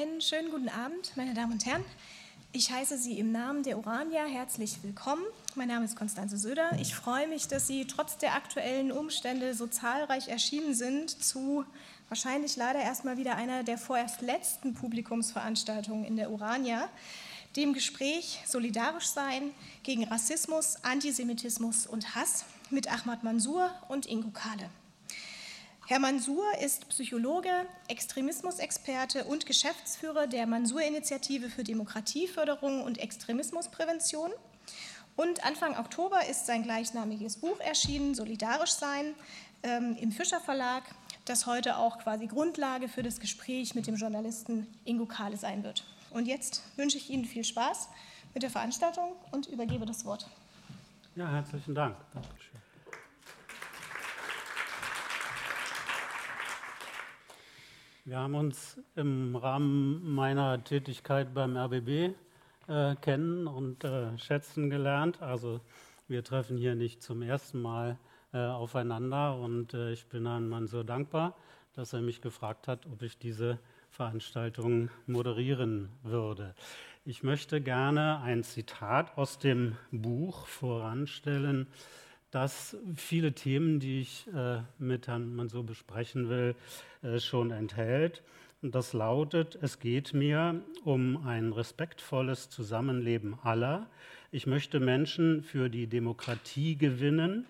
Einen schönen guten Abend, meine Damen und Herren. Ich heiße Sie im Namen der Urania herzlich willkommen. Mein Name ist Konstanze Söder. Ich freue mich, dass Sie trotz der aktuellen Umstände so zahlreich erschienen sind zu wahrscheinlich leider erstmal wieder einer der vorerst letzten Publikumsveranstaltungen in der Urania, dem Gespräch Solidarisch sein gegen Rassismus, Antisemitismus und Hass mit Ahmad Mansour und Ingo Kahle. Herr Mansour ist Psychologe, Extremismusexperte und Geschäftsführer der Mansour-Initiative für Demokratieförderung und Extremismusprävention. Und Anfang Oktober ist sein gleichnamiges Buch erschienen, Solidarisch sein, ähm, im Fischer Verlag, das heute auch quasi Grundlage für das Gespräch mit dem Journalisten Ingo Kahle sein wird. Und jetzt wünsche ich Ihnen viel Spaß mit der Veranstaltung und übergebe das Wort. Ja, herzlichen Dank. Dankeschön. Wir haben uns im Rahmen meiner Tätigkeit beim RBB äh, kennen und äh, schätzen gelernt. Also wir treffen hier nicht zum ersten Mal äh, aufeinander und äh, ich bin Herrn Mann so dankbar, dass er mich gefragt hat, ob ich diese Veranstaltung moderieren würde. Ich möchte gerne ein Zitat aus dem Buch voranstellen, das viele Themen, die ich äh, mit Herrn Mansour besprechen will, äh, schon enthält. Und das lautet, es geht mir um ein respektvolles Zusammenleben aller. Ich möchte Menschen für die Demokratie gewinnen.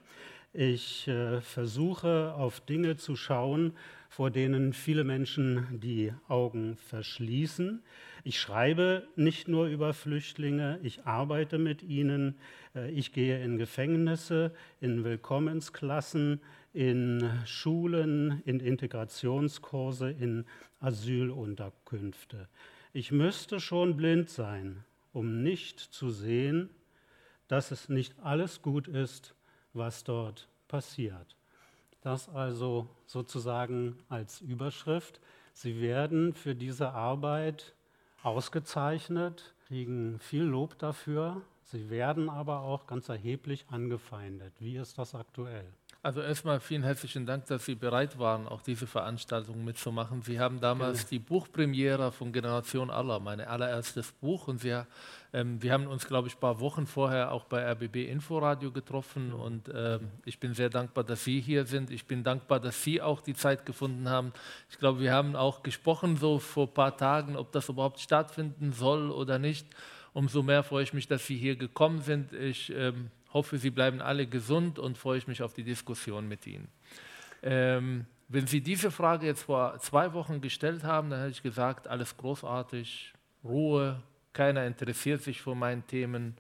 Ich äh, versuche auf Dinge zu schauen, vor denen viele Menschen die Augen verschließen. Ich schreibe nicht nur über Flüchtlinge, ich arbeite mit ihnen, äh, ich gehe in Gefängnisse, in Willkommensklassen, in Schulen, in Integrationskurse, in Asylunterkünfte. Ich müsste schon blind sein, um nicht zu sehen, dass es nicht alles gut ist, was dort passiert. Das also sozusagen als Überschrift. Sie werden für diese Arbeit ausgezeichnet, kriegen viel Lob dafür. Sie werden aber auch ganz erheblich angefeindet. Wie ist das aktuell? Also erstmal vielen herzlichen Dank, dass Sie bereit waren, auch diese Veranstaltung mitzumachen. Sie haben damals die Buchpremiere von Generation Allah, mein allererstes Buch. Und Sie, ähm, wir haben uns, glaube ich, ein paar Wochen vorher auch bei RBB Inforadio getroffen. Und ähm, ich bin sehr dankbar, dass Sie hier sind. Ich bin dankbar, dass Sie auch die Zeit gefunden haben. Ich glaube, wir haben auch gesprochen so vor ein paar Tagen, ob das überhaupt stattfinden soll oder nicht. Umso mehr freue ich mich, dass Sie hier gekommen sind. Ich ähm, hoffe, Sie bleiben alle gesund und freue ich mich auf die Diskussion mit Ihnen. Ähm, wenn Sie diese Frage jetzt vor zwei Wochen gestellt haben, dann hätte ich gesagt, alles großartig, Ruhe, keiner interessiert sich für meine Themen,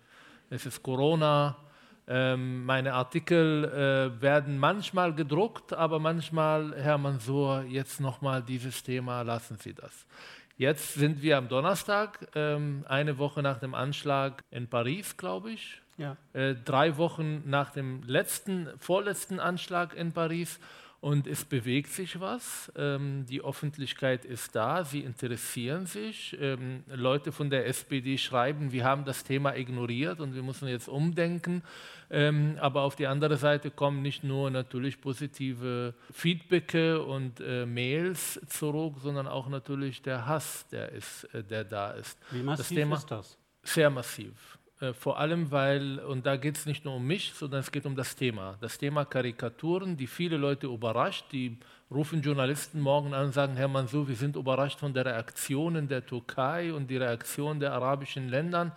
es ist Corona, ähm, meine Artikel äh, werden manchmal gedruckt, aber manchmal, Herr Mansour, jetzt nochmal dieses Thema, lassen Sie das. Jetzt sind wir am Donnerstag, ähm, eine Woche nach dem Anschlag in Paris, glaube ich. Ja. Äh, drei Wochen nach dem letzten, vorletzten Anschlag in Paris. Und es bewegt sich was. Ähm, die Öffentlichkeit ist da, sie interessieren sich. Ähm, Leute von der SPD schreiben, wir haben das Thema ignoriert und wir müssen jetzt umdenken. Ähm, aber auf die andere Seite kommen nicht nur natürlich positive Feedbacke und äh, Mails zurück, sondern auch natürlich der Hass, der, ist, äh, der da ist. Wie massiv das Thema, ist das? Sehr massiv. Äh, vor allem, weil, und da geht es nicht nur um mich, sondern es geht um das Thema. Das Thema Karikaturen, die viele Leute überrascht, die rufen Journalisten morgen an und sagen, Herr Mansour, wir sind überrascht von der Reaktion in der Türkei und die Reaktion der arabischen Länder.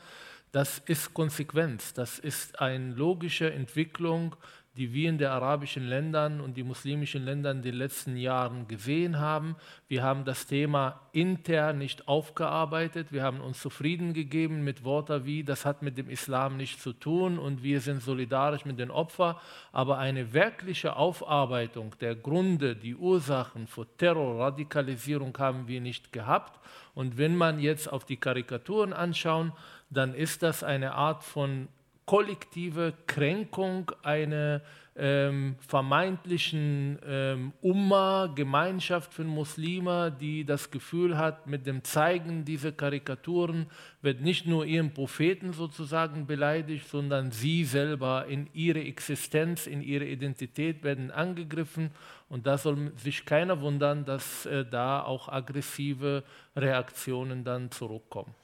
Das ist Konsequenz, das ist eine logische Entwicklung die wir in den arabischen Ländern und die muslimischen Ländern in den letzten Jahren gesehen haben. Wir haben das Thema intern nicht aufgearbeitet. Wir haben uns zufrieden gegeben mit Worten wie, das hat mit dem Islam nichts zu tun und wir sind solidarisch mit den Opfern. Aber eine wirkliche Aufarbeitung der Gründe, die Ursachen für Terror, Radikalisierung haben wir nicht gehabt. Und wenn man jetzt auf die Karikaturen anschaut, dann ist das eine Art von kollektive Kränkung einer ähm, vermeintlichen ähm, Umma, Gemeinschaft von Muslimen, die das Gefühl hat, mit dem Zeigen dieser Karikaturen wird nicht nur ihren Propheten sozusagen beleidigt, sondern sie selber in ihre Existenz, in ihre Identität werden angegriffen. Und da soll sich keiner wundern, dass äh, da auch aggressive Reaktionen dann zurückkommen.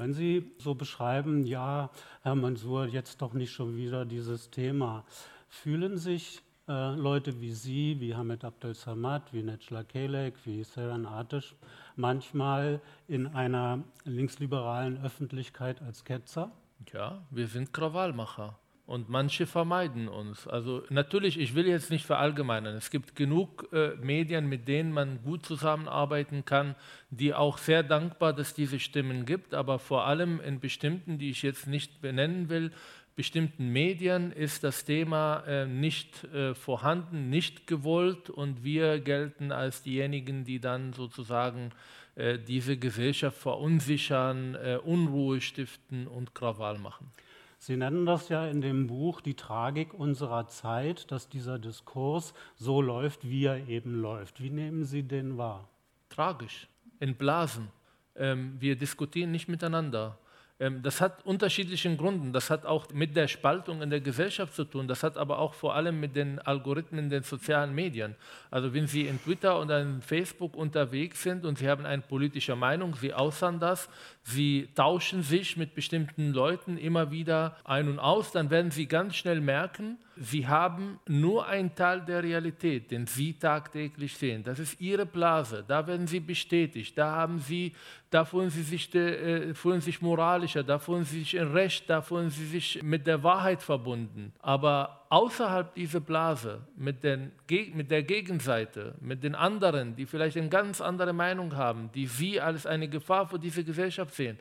Wenn Sie so beschreiben, ja, Herr Mansour, jetzt doch nicht schon wieder dieses Thema, fühlen sich äh, Leute wie Sie, wie Hamid Abdel Samad, wie Necla Kelek, wie Seren Atish manchmal in einer linksliberalen Öffentlichkeit als Ketzer? Ja, wir sind Krawallmacher und manche vermeiden uns. Also natürlich, ich will jetzt nicht verallgemeinern. Es gibt genug äh, Medien, mit denen man gut zusammenarbeiten kann, die auch sehr dankbar, dass diese Stimmen gibt, aber vor allem in bestimmten, die ich jetzt nicht benennen will, bestimmten Medien ist das Thema äh, nicht äh, vorhanden, nicht gewollt und wir gelten als diejenigen, die dann sozusagen äh, diese Gesellschaft verunsichern, äh, Unruhe stiften und Krawall machen. Sie nennen das ja in dem Buch die Tragik unserer Zeit, dass dieser Diskurs so läuft, wie er eben läuft. Wie nehmen Sie den wahr? Tragisch, in Blasen. Ähm, wir diskutieren nicht miteinander. Ähm, das hat unterschiedlichen Gründen. Das hat auch mit der Spaltung in der Gesellschaft zu tun. Das hat aber auch vor allem mit den Algorithmen den sozialen Medien. Also wenn Sie in Twitter oder in Facebook unterwegs sind und Sie haben eine politische Meinung, Sie äußern das, Sie tauschen sich mit bestimmten Leuten immer wieder ein und aus, dann werden Sie ganz schnell merken, Sie haben nur einen Teil der Realität, den Sie tagtäglich sehen. Das ist Ihre Blase. Da werden Sie bestätigt. Da haben Sie, da fühlen Sie sich, äh, fühlen sich moralischer, da fühlen Sie sich in Recht, da fühlen Sie sich mit der Wahrheit verbunden. Aber außerhalb dieser Blase, mit, den, mit der Gegenseite, mit den anderen, die vielleicht eine ganz andere Meinung haben, die Sie als eine Gefahr für diese Gesellschaft sehen,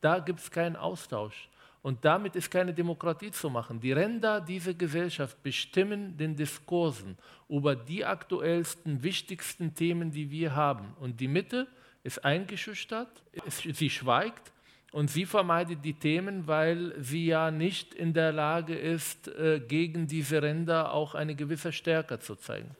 da gibt es keinen Austausch. Und damit ist keine Demokratie zu machen. Die Ränder dieser Gesellschaft bestimmen den Diskursen über die aktuellsten, wichtigsten Themen, die wir haben. Und die Mitte ist eingeschüchtert, sie schweigt und sie vermeidet die Themen, weil sie ja nicht in der Lage ist, äh, gegen diese Ränder auch eine gewisse Stärke zu zeigen.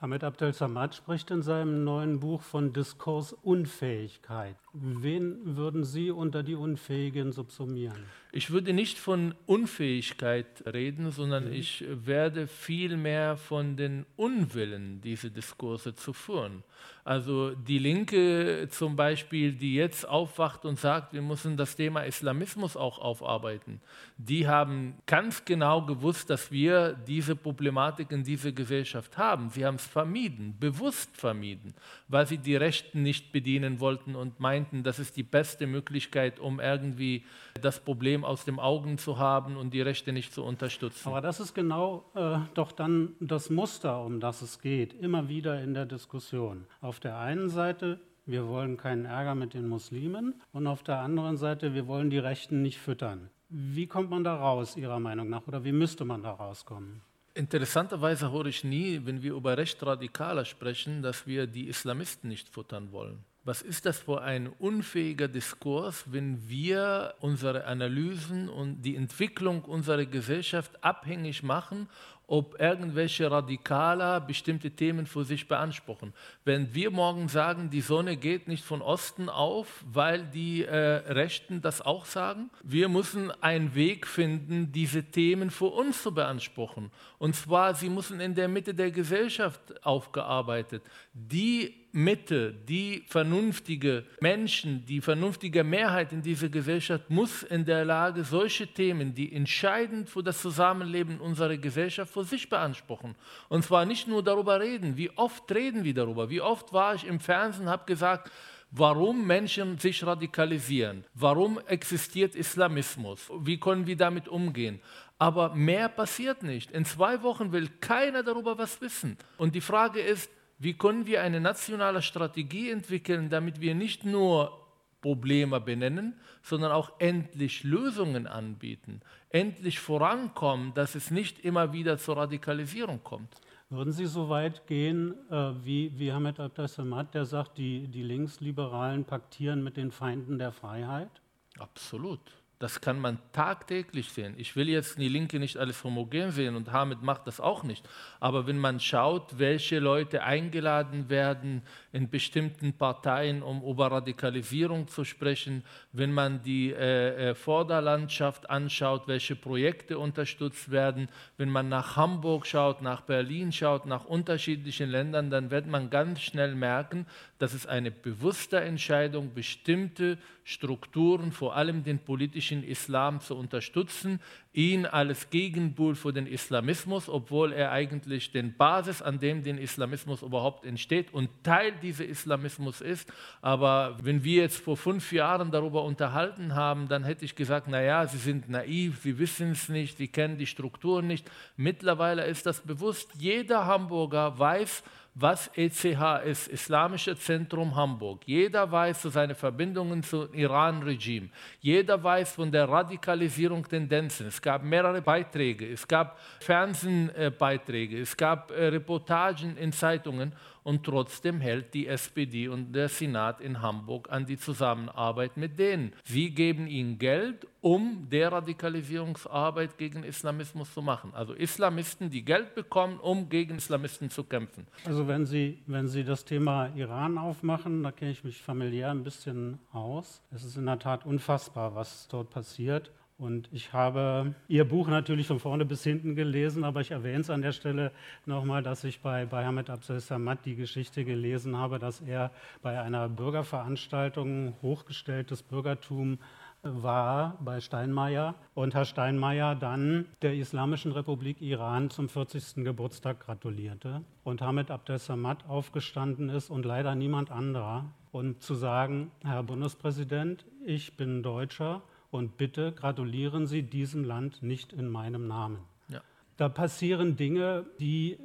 Ahmed Abdel Samad spricht in seinem neuen Buch von Diskursunfähigkeit. Wen würden Sie unter die Unfähigen subsumieren? Ich würde nicht von Unfähigkeit reden, sondern mhm. ich werde vielmehr von den Unwillen, diese Diskurse zu führen. Also die Linke zum Beispiel, die jetzt aufwacht und sagt, wir müssen das Thema Islamismus auch aufarbeiten, die haben ganz genau gewusst, dass wir diese Problematik in dieser Gesellschaft haben. Sie haben es vermieden, bewusst vermieden, weil sie die Rechten nicht bedienen wollten und meinten, das ist die beste Möglichkeit, um irgendwie das Problem aus den Augen zu haben und die Rechte nicht zu unterstützen. Aber das ist genau äh, doch dann das Muster, um das es geht, immer wieder in der Diskussion. Auf der einen Seite, wir wollen keinen Ärger mit den Muslimen und auf der anderen Seite, wir wollen die Rechten nicht füttern. Wie kommt man da raus, Ihrer Meinung nach, oder wie müsste man da rauskommen? Interessanterweise höre ich nie, wenn wir über Recht radikaler sprechen, dass wir die Islamisten nicht futtern wollen. Was ist das für ein unfähiger Diskurs, wenn wir unsere Analysen und die Entwicklung unserer Gesellschaft abhängig machen ob irgendwelche Radikaler bestimmte Themen für sich beanspruchen. Wenn wir morgen sagen, die Sonne geht nicht von Osten auf, weil die äh, Rechten das auch sagen, wir müssen einen Weg finden, diese Themen für uns zu beanspruchen. Und zwar, sie müssen in der Mitte der Gesellschaft aufgearbeitet. Die Mitte, die vernünftige Menschen, die vernünftige Mehrheit in dieser Gesellschaft muss in der Lage, solche Themen, die entscheidend für das Zusammenleben unserer Gesellschaft für sich beanspruchen. Und zwar nicht nur darüber reden, wie oft reden wir darüber, wie oft war ich im Fernsehen und habe gesagt, warum Menschen sich radikalisieren, warum existiert Islamismus, wie können wir damit umgehen. Aber mehr passiert nicht. In zwei Wochen will keiner darüber was wissen. Und die Frage ist, wie können wir eine nationale Strategie entwickeln, damit wir nicht nur Probleme benennen, sondern auch endlich Lösungen anbieten, endlich vorankommen, dass es nicht immer wieder zur Radikalisierung kommt. Würden Sie so weit gehen, äh, wie, wie Hamid Abdessamad, der sagt, die, die Linksliberalen paktieren mit den Feinden der Freiheit? Absolut. Das kann man tagtäglich sehen. Ich will jetzt die Linke nicht alles homogen sehen und Hamid macht das auch nicht. Aber wenn man schaut, welche Leute eingeladen werden in bestimmten Parteien, um über Radikalisierung zu sprechen, wenn man die äh, äh Vorderlandschaft anschaut, welche Projekte unterstützt werden, wenn man nach Hamburg schaut, nach Berlin schaut, nach unterschiedlichen Ländern, dann wird man ganz schnell merken, dass es eine bewusste Entscheidung, bestimmte Strukturen, vor allem den politischen Islam zu unterstützen, ihn als Gegenbuhl für den Islamismus, obwohl er eigentlich den Basis, an dem der Islamismus überhaupt entsteht und Teil dieses Islamismus ist. Aber wenn wir jetzt vor fünf Jahren darüber unterhalten haben, dann hätte ich gesagt, naja, Sie sind naiv, Sie wissen es nicht, Sie kennen die Strukturen nicht. Mittlerweile ist das bewusst. Jeder Hamburger weiß, was ECH ist, Islamische Zentrum Hamburg. Jeder weiß zu seine Verbindungen zum Iran-Regime. Jeder weiß von der Radikalisierung Tendenzen. Es gab mehrere Beiträge, es gab Fernsehbeiträge, es gab äh, Reportagen in Zeitungen und trotzdem hält die SPD und der Senat in Hamburg an die Zusammenarbeit mit denen. Sie geben ihnen Geld, um Deradikalisierungsarbeit gegen Islamismus zu machen. Also Islamisten, die Geld bekommen, um gegen Islamisten zu kämpfen. Also wenn Sie, wenn Sie das Thema Iran aufmachen, da kenne ich mich familiär ein bisschen aus. Es ist in der Tat unfassbar, was dort passiert. Und ich habe Ihr Buch natürlich von vorne bis hinten gelesen, aber ich erwähne es an der Stelle nochmal, dass ich bei, bei Hamid Abdel Samad die Geschichte gelesen habe, dass er bei einer Bürgerveranstaltung hochgestelltes Bürgertum war bei Steinmeier und Herr Steinmeier dann der Islamischen Republik Iran zum 40. Geburtstag gratulierte und Hamid Abdel Samad aufgestanden ist und leider niemand anderer und zu sagen, Herr Bundespräsident, ich bin Deutscher und bitte gratulieren Sie diesem Land nicht in meinem Namen. Ja. Da passieren Dinge, die,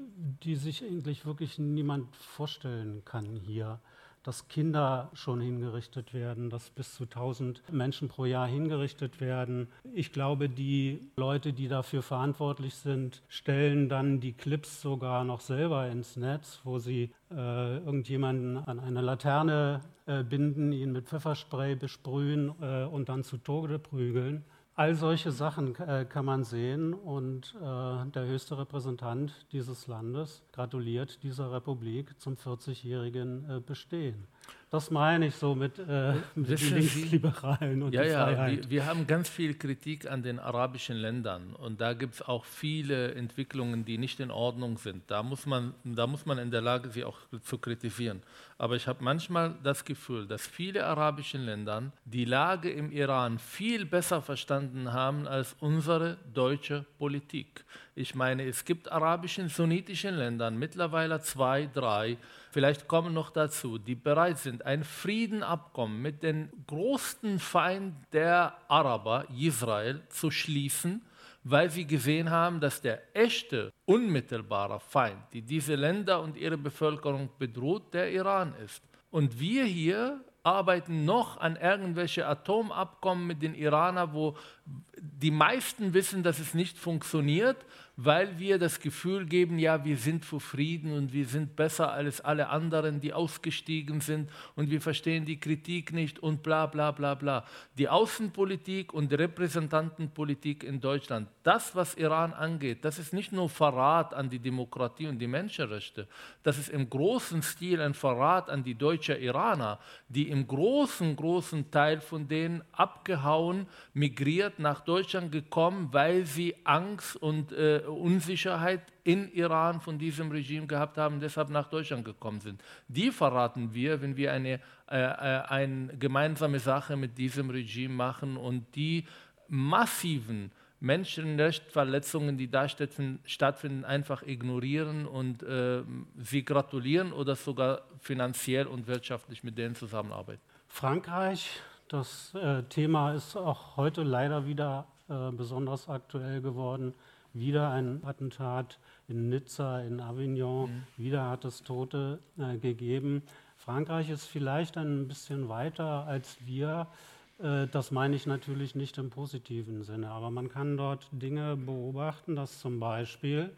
die sich eigentlich wirklich niemand vorstellen kann hier dass Kinder schon hingerichtet werden, dass bis zu 1000 Menschen pro Jahr hingerichtet werden. Ich glaube, die Leute, die dafür verantwortlich sind, stellen dann die Clips sogar noch selber ins Netz, wo sie äh, irgendjemanden an eine Laterne äh, binden, ihn mit Pfefferspray besprühen äh, und dann zu Tode prügeln. All solche Sachen äh, kann man sehen und äh, der höchste Repräsentant dieses Landes gratuliert dieser Republik zum 40-jährigen äh, Bestehen. Das meine ich so mit, äh, mit den Linksliberalen und ja. Ja, wir, wir, haben ganz viel Kritik an den arabischen Ländern und da gibt es auch viele Entwicklungen, die nicht in Ordnung sind. Da muss man, da muss man in der Lage, sie auch zu kritisieren. Aber ich habe manchmal das Gefühl, dass viele arabische Länder die Lage im Iran viel besser verstanden haben als unsere deutsche Politik. Ich meine, es gibt arabischen, sunnitischen Ländern mittlerweile zwei, drei, vielleicht kommen noch dazu, die bereit sind, ein Friedenabkommen mit dem größten Feind der Araber, Israel, zu schließen, weil sie gesehen haben, dass der echte, unmittelbare Feind, die diese Länder und ihre Bevölkerung bedroht, der Iran ist. Und wir hier arbeiten noch an irgendwelche Atomabkommen mit den Iranern, wo die meisten wissen, dass es nicht funktioniert, weil wir das Gefühl geben, ja, wir sind für Frieden und wir sind besser als alle anderen, die ausgestiegen sind und wir verstehen die Kritik nicht und bla bla bla bla. Die Außenpolitik und die Repräsentantenpolitik in Deutschland, das, was Iran angeht, das ist nicht nur Verrat an die Demokratie und die Menschenrechte, das ist im großen Stil ein Verrat an die deutschen Iraner, die im großen, großen Teil von denen abgehauen, migriert nach Deutschland gekommen, weil sie Angst und äh, Unsicherheit in Iran von diesem Regime gehabt haben, deshalb nach Deutschland gekommen sind. Die verraten wir, wenn wir eine, äh, äh, eine gemeinsame Sache mit diesem Regime machen und die massiven Menschenrechtsverletzungen, die da stattfinden, einfach ignorieren und äh, sie gratulieren oder sogar finanziell und wirtschaftlich mit denen zusammenarbeiten. Frankreich, das äh, Thema ist auch heute leider wieder äh, besonders aktuell geworden wieder ein Attentat in Nizza, in Avignon, mhm. wieder hat es Tote äh, gegeben. Frankreich ist vielleicht ein bisschen weiter als wir. Äh, das meine ich natürlich nicht im positiven Sinne, aber man kann dort Dinge beobachten, dass zum Beispiel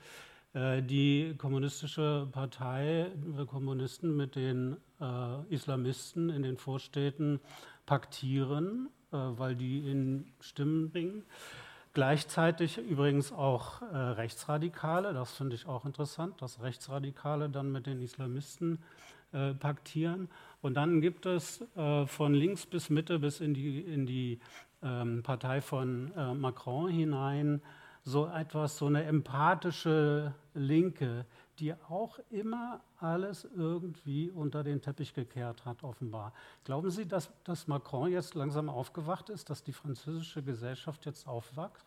äh, die kommunistische Partei, die Kommunisten mit den äh, Islamisten in den Vorstädten paktieren, weil die in Stimmen bringen. Gleichzeitig übrigens auch äh, Rechtsradikale, das finde ich auch interessant, dass Rechtsradikale dann mit den Islamisten äh, paktieren. Und dann gibt es äh, von links bis Mitte bis in die, in die ähm, Partei von äh, Macron hinein so etwas, so eine empathische Linke, die auch immer alles irgendwie unter den Teppich gekehrt hat, offenbar. Glauben Sie, dass, dass Macron jetzt langsam aufgewacht ist, dass die französische Gesellschaft jetzt aufwacht?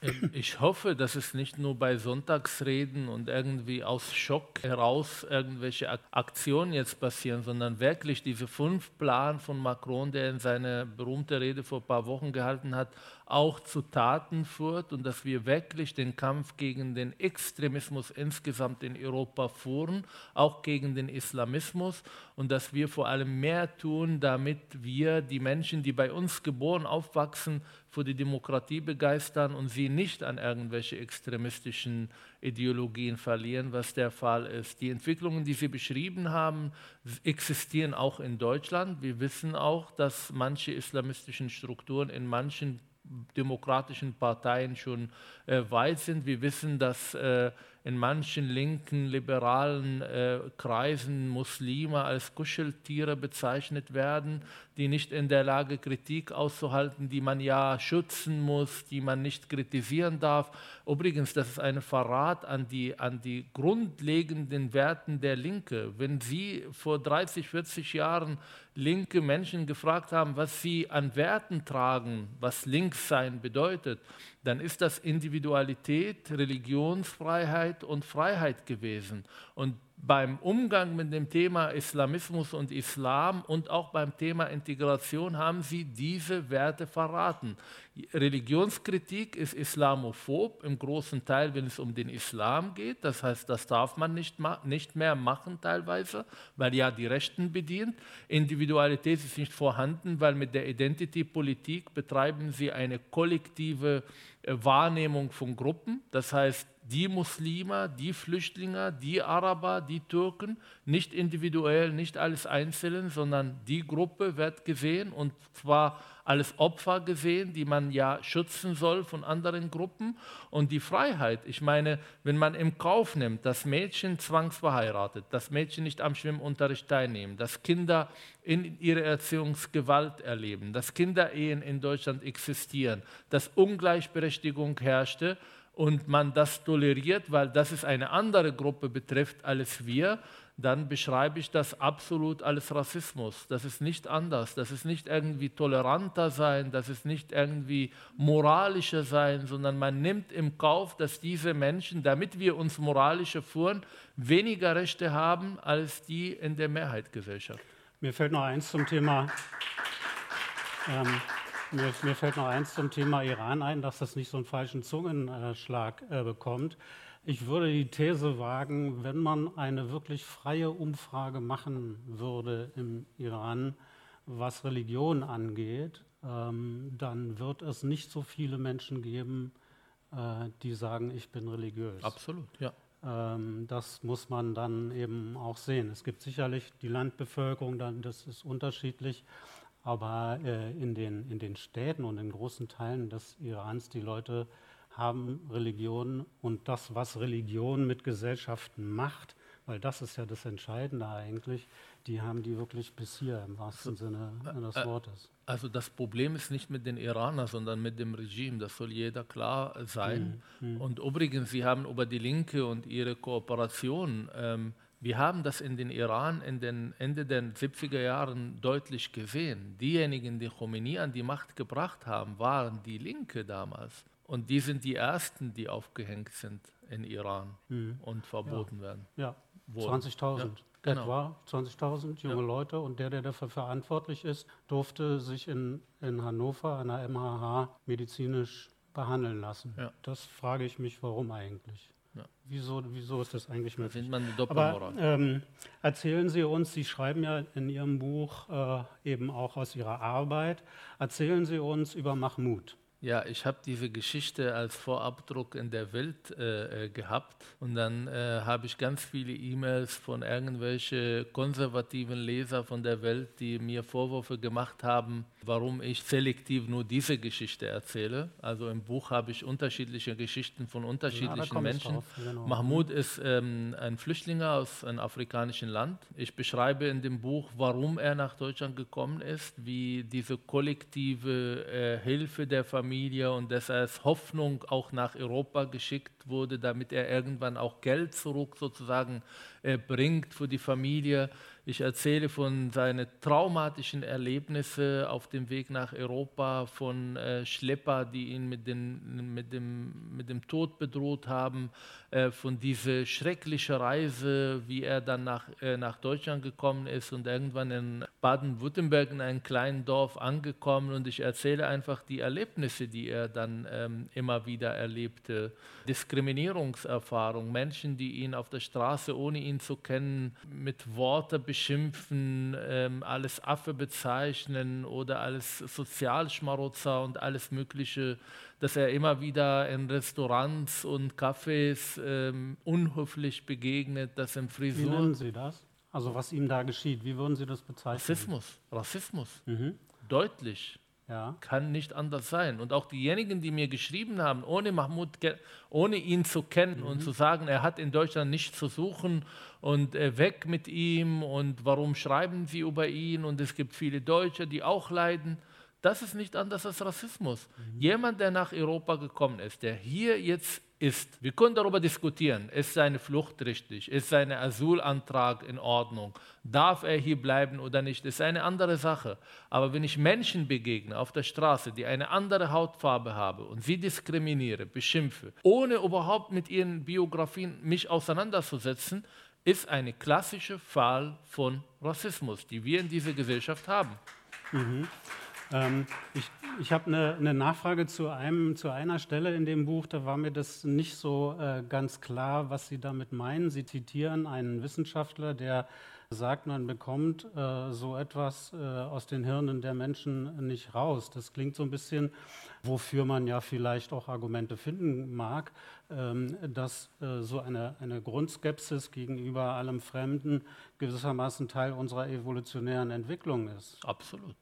Ähm, ich hoffe, dass es nicht nur bei Sonntagsreden und irgendwie aus Schock heraus irgendwelche Aktionen jetzt passieren, sondern wirklich diese fünf Plan von Macron, der in seiner berühmte Rede vor ein paar Wochen gehalten hat, auch zu Taten führt und dass wir wirklich den Kampf gegen den Extremismus insgesamt in Europa führen, auch gegen den Islamismus und dass wir vor allem mehr tun, damit wir die Menschen, die bei uns geboren, aufwachsen, für die Demokratie begeistern und sie nicht an irgendwelche extremistischen Ideologien verlieren, was der Fall ist. Die Entwicklungen, die Sie beschrieben haben, existieren auch in Deutschland. Wir wissen auch, dass manche islamistischen Strukturen in manchen demokratischen Parteien schon äh, weit sind. Wir wissen, dass äh, in manchen linken, liberalen äh, Kreisen Muslime als Kuscheltiere bezeichnet werden, die nicht in der Lage, Kritik auszuhalten, die man ja schützen muss, die man nicht kritisieren darf. Übrigens, das ist ein Verrat an die, an die grundlegenden Werten der Linke. Wenn Sie vor 30, 40 Jahren linke Menschen gefragt haben, was sie an Werten tragen, was Linkssein bedeutet, dann ist das Individualität, Religionsfreiheit und Freiheit gewesen. Und beim Umgang mit dem Thema Islamismus und Islam und auch beim Thema Integration haben sie diese Werte verraten. Religionskritik ist islamophob im großen Teil, wenn es um den Islam geht. Das heißt, das darf man nicht, nicht mehr machen teilweise, weil ja die Rechten bedient. Individualität ist nicht vorhanden, weil mit der Identity-Politik betreiben sie eine kollektive Wahrnehmung von Gruppen. Das heißt, die Muslime, die Flüchtlinge, die Araber, die Türken, nicht individuell, nicht alles einzeln, sondern die Gruppe wird gesehen und zwar als Opfer gesehen, die man ja schützen soll von anderen Gruppen. Und die Freiheit, ich meine, wenn man im Kauf nimmt, dass Mädchen zwangsverheiratet, dass Mädchen nicht am Schwimmunterricht teilnehmen, dass Kinder in ihrer Erziehungsgewalt erleben, dass Kinderehen in Deutschland existieren, dass Ungleichberechtigung herrschte, und man das toleriert, weil das ist eine andere Gruppe betrifft als wir, dann beschreibe ich das absolut als Rassismus. Das ist nicht anders. Das ist nicht irgendwie toleranter sein, das ist nicht irgendwie moralischer sein, sondern man nimmt im Kauf, dass diese Menschen, damit wir uns moralischer führen, weniger Rechte haben als die in der Mehrheitsgesellschaft. Mir fällt noch eins zum Thema. Ähm, mir, mir, fällt noch eins zum Thema Iran ein, dass das nicht so einen falschen Zungenschlag äh, bekommt. Ich würde die These wagen, wenn man eine wirklich freie Umfrage machen würde im Iran, was Religion angeht, ähm, dann wird es nicht so viele Menschen geben, äh, die sagen, ich bin religiös. Absolut, ja. Ähm, das muss man dann eben auch sehen. Es gibt sicherlich die Landbevölkerung, dann, das ist unterschiedlich, aber äh, in, den, in den Städten und in großen Teilen des Irans, die Leute haben Religion und das, was Religion mit Gesellschaften macht, weil das ist ja das Entscheidende eigentlich, die haben die wirklich bis hier im wahrsten Sinne des äh, Wortes. Also das Problem ist nicht mit den Iranern, sondern mit dem Regime. Das soll jeder klar sein. Mhm. mhm. Und übrigens, Sie haben über die Linke und ihre Kooperation, ähm, wir haben das in den Iran in den Ende der 70er Jahren deutlich gesehen. Diejenigen, die Khomeini an die Macht gebracht haben, waren die Linke damals. Und die sind die Ersten, die aufgehängt sind in Iran mhm. und verboten ja. werden. Ja, 20.000. Ja, genau. Etwa 20.000 junge ja. Leute. Und der, der dafür verantwortlich ist, durfte sich in, in Hannover an der MHH medizinisch behandeln lassen. Ja. Das frage ich mich, warum eigentlich? Ja. Wieso, wieso ist das eigentlich möglich? Da man eine Aber ähm, erzählen Sie uns, Sie schreiben ja in Ihrem Buch äh, eben auch aus Ihrer Arbeit, erzählen Sie uns über Mahmoud. Ja, ich habe diese Geschichte als Vorabdruck in der Welt äh, äh, gehabt und dann äh, habe ich ganz viele E-Mails von irgendwelchen konservativen Lesern von der Welt, die mir Vorwürfe gemacht haben, warum ich selektiv nur diese Geschichte erzähle. Also im Buch habe ich unterschiedliche Geschichten von unterschiedlichen ja, Menschen. Genau. Mahmoud ist ähm, ein Flüchtling aus einem afrikanischen Land. Ich beschreibe in dem Buch, warum er nach Deutschland gekommen ist, wie diese kollektive äh, Hilfe der Familie Familie und dass er als Hoffnung auch nach Europa geschickt wurde, damit er irgendwann auch Geld zurück sozusagen äh, bringt für die Familie. Ich erzähle von seinen traumatischen Erlebnissen auf dem Weg nach Europa, von äh, Schlepper, die ihn mit, den, mit, dem, mit dem Tod bedroht haben, von dieser schrecklichen Reise, wie er dann nach, äh, nach Deutschland gekommen ist und irgendwann in Baden-Württemberg in einem kleinen Dorf angekommen. Und ich erzähle einfach die Erlebnisse, die er dann ähm, immer wieder erlebte. Diskriminierungserfahrung, Menschen, die ihn auf der Straße, ohne ihn zu kennen, mit Worten beschimpfen, ähm, alles Affe bezeichnen oder als Sozialschmarotzer und alles Mögliche, dass er immer wieder in Restaurants und Cafés ähm, unhöflich begegnet, dass im Frisur... Wie nennen Sie das? Also was ihm da geschieht, wie würden Sie das bezeichnen? Rassismus, Rassismus, mhm. deutlich. Ja. Kann nicht anders sein. Und auch diejenigen, die mir geschrieben haben, ohne Mahmoud, ohne ihn zu kennen mhm. und zu sagen, er hat in Deutschland nichts zu suchen und äh, weg mit ihm und warum schreiben sie über ihn und es gibt viele Deutsche, die auch leiden. Das ist nicht anders als Rassismus. Mhm. Jemand, der nach Europa gekommen ist, der hier jetzt ist, wir können darüber diskutieren, ist seine Flucht richtig, ist sein Asylantrag in Ordnung, darf er hier bleiben oder nicht, ist eine andere Sache. Aber wenn ich Menschen begegne auf der Straße, die eine andere Hautfarbe haben und sie diskriminiere, beschimpfe, ohne überhaupt mit ihren Biografien mich auseinanderzusetzen, ist ein klassischer Fall von Rassismus, die wir in dieser Gesellschaft haben. Mhm. Ähm, ich ich habe eine, eine, Nachfrage zu, einem, zu einer Stelle in dem Buch, da war mir das nicht so äh, ganz klar, was Sie damit meinen. Sie zitieren einen Wissenschaftler, der sagt, man bekommt äh, so etwas äh, aus den Hirnen der Menschen nicht raus. Das klingt so ein bisschen, wofür man ja vielleicht auch Argumente finden mag, ähm, dass äh, so eine, eine Grundskepsis gegenüber allem Fremden gewissermaßen Teil unserer evolutionären Entwicklung ist. Absolut.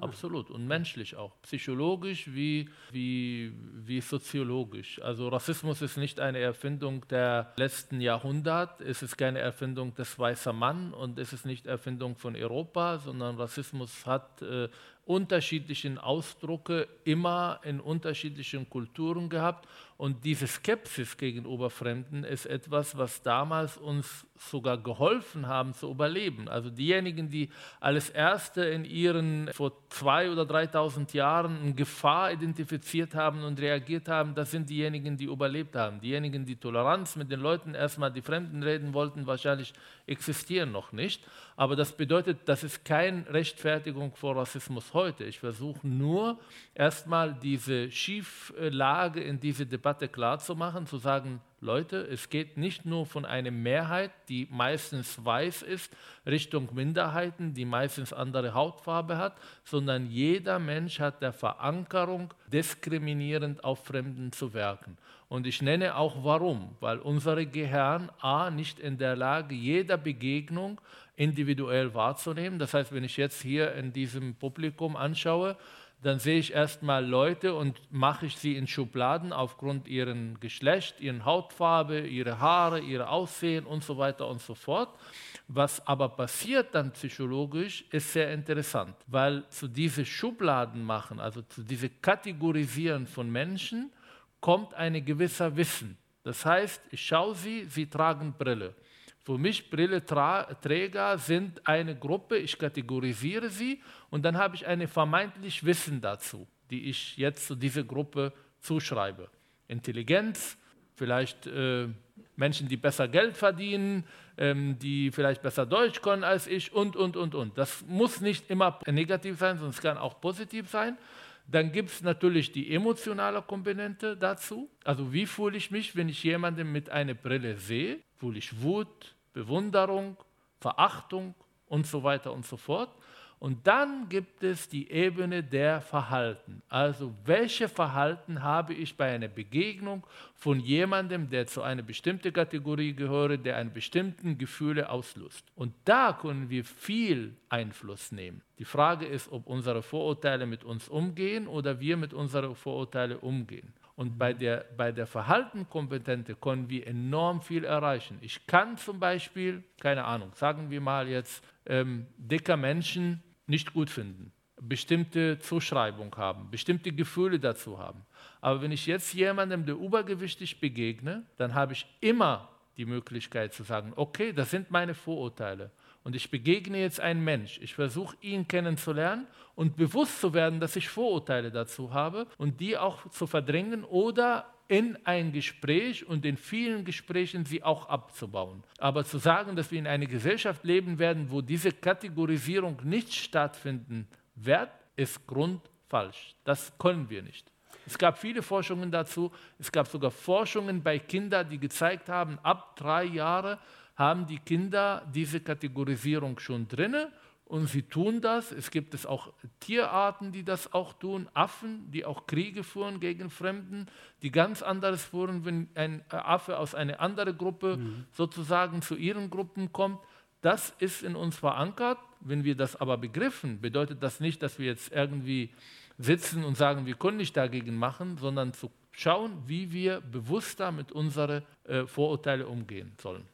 Absolut. Und menschlich auch. Psychologisch wie, wie, wie soziologisch. Also Rassismus ist nicht eine Erfindung der letzten Jahrhunderte, es ist keine Erfindung des weißen Mann und es ist nicht Erfindung von Europa, sondern Rassismus hat äh, unterschiedliche Ausdrücke immer in unterschiedlichen Kulturen gehabt und diese Skepsis gegenüber Fremden ist etwas, was damals uns sogar geholfen haben zu überleben. Also diejenigen, die als Erste in ihren vor zwei oder 3.000 Jahren eine Gefahr identifiziert haben und reagiert haben, das sind diejenigen, die überlebt haben. Diejenigen, die Toleranz mit den Leuten erstmal die Fremden reden wollten, wahrscheinlich existieren noch nicht. Aber das bedeutet, das ist keine Rechtfertigung vor Rassismus heute. Ich versuche nur erstmal diese Schieflage in diese Debatte Debatte klarzumachen, zu sagen, Leute, es geht nicht nur von einer Mehrheit, die meistens weiß ist, Richtung Minderheiten, die meistens andere Hautfarbe hat, sondern jeder Mensch hat der Verankerung, diskriminierend auf Fremden zu wirken. Und ich nenne auch warum, weil unsere Gehirn A nicht in der Lage, jeder Begegnung individuell wahrzunehmen. Das heißt, wenn ich jetzt hier in diesem Publikum anschaue, dann sehe ich erstmal Leute und mache ich sie in Schubladen aufgrund ihren Geschlecht, ihren Hautfarbe, ihre Haare, ihr Aussehen und so weiter und so fort. Was aber passiert dann psychologisch, ist sehr interessant, weil zu diese Schubladen machen, also zu diese Kategorisieren von Menschen, kommt ein gewisser Wissen. Das heißt, ich schaue sie, sie tragen Brille. Für mich Brilleträger sind eine Gruppe, ich kategorisiere sie und dann habe ich eine vermeintlich Wissen dazu, die ich jetzt zu dieser Gruppe zuschreibe. Intelligenz, vielleicht äh, Menschen, die besser Geld verdienen, ähm, die vielleicht besser Deutsch können als ich und, und, und, und. Das muss nicht immer negativ sein, sondern es kann auch positiv sein. Dann gibt es natürlich die emotionale Komponente dazu. Also wie fühle ich mich, wenn ich jemanden mit einer Brille sehe? Fühle ich Wut, Bewunderung, Verachtung und so weiter und so fort. Und dann gibt es die Ebene der Verhalten. Also welche Verhalten habe ich bei einer Begegnung von jemandem, der zu einer bestimmten Kategorie gehört, der einen bestimmten Gefühle auslöst. Und da können wir viel Einfluss nehmen. Die Frage ist, ob unsere Vorurteile mit uns umgehen oder wir mit unseren Vorurteilen umgehen. Und bei der, bei der Verhaltenkompetente können wir enorm viel erreichen. Ich kann zum Beispiel, keine Ahnung, sagen wir mal jetzt, ähm, dicker Menschen nicht gut finden, bestimmte Zuschreibung haben, bestimmte Gefühle dazu haben. Aber wenn ich jetzt jemandem, der übergewichtig begegne, dann habe ich immer die Möglichkeit zu sagen, okay, das sind meine Vorurteile. Und ich begegne jetzt einen Mensch. Ich versuche ihn kennenzulernen und bewusst zu werden, dass ich Vorurteile dazu habe und die auch zu verdrängen oder in ein Gespräch und in vielen Gesprächen sie auch abzubauen. Aber zu sagen, dass wir in einer Gesellschaft leben werden, wo diese Kategorisierung nicht stattfinden wird, ist grundfalsch. Das können wir nicht. Es gab viele Forschungen dazu. Es gab sogar Forschungen bei Kindern, die gezeigt haben, ab drei Jahren haben die Kinder diese Kategorisierung schon drinne und sie tun das. Es gibt es auch Tierarten, die das auch tun, Affen, die auch Kriege führen gegen Fremden, die ganz anderes führen, wenn ein Affe aus einer anderen Gruppe mhm. sozusagen zu ihren Gruppen kommt. Das ist in uns verankert. Wenn wir das aber begriffen, bedeutet das nicht, dass wir jetzt irgendwie sitzen und sagen, wir können nicht dagegen machen, sondern zu schauen, wie wir bewusster mit unseren äh, Vorurteilen umgehen sollen.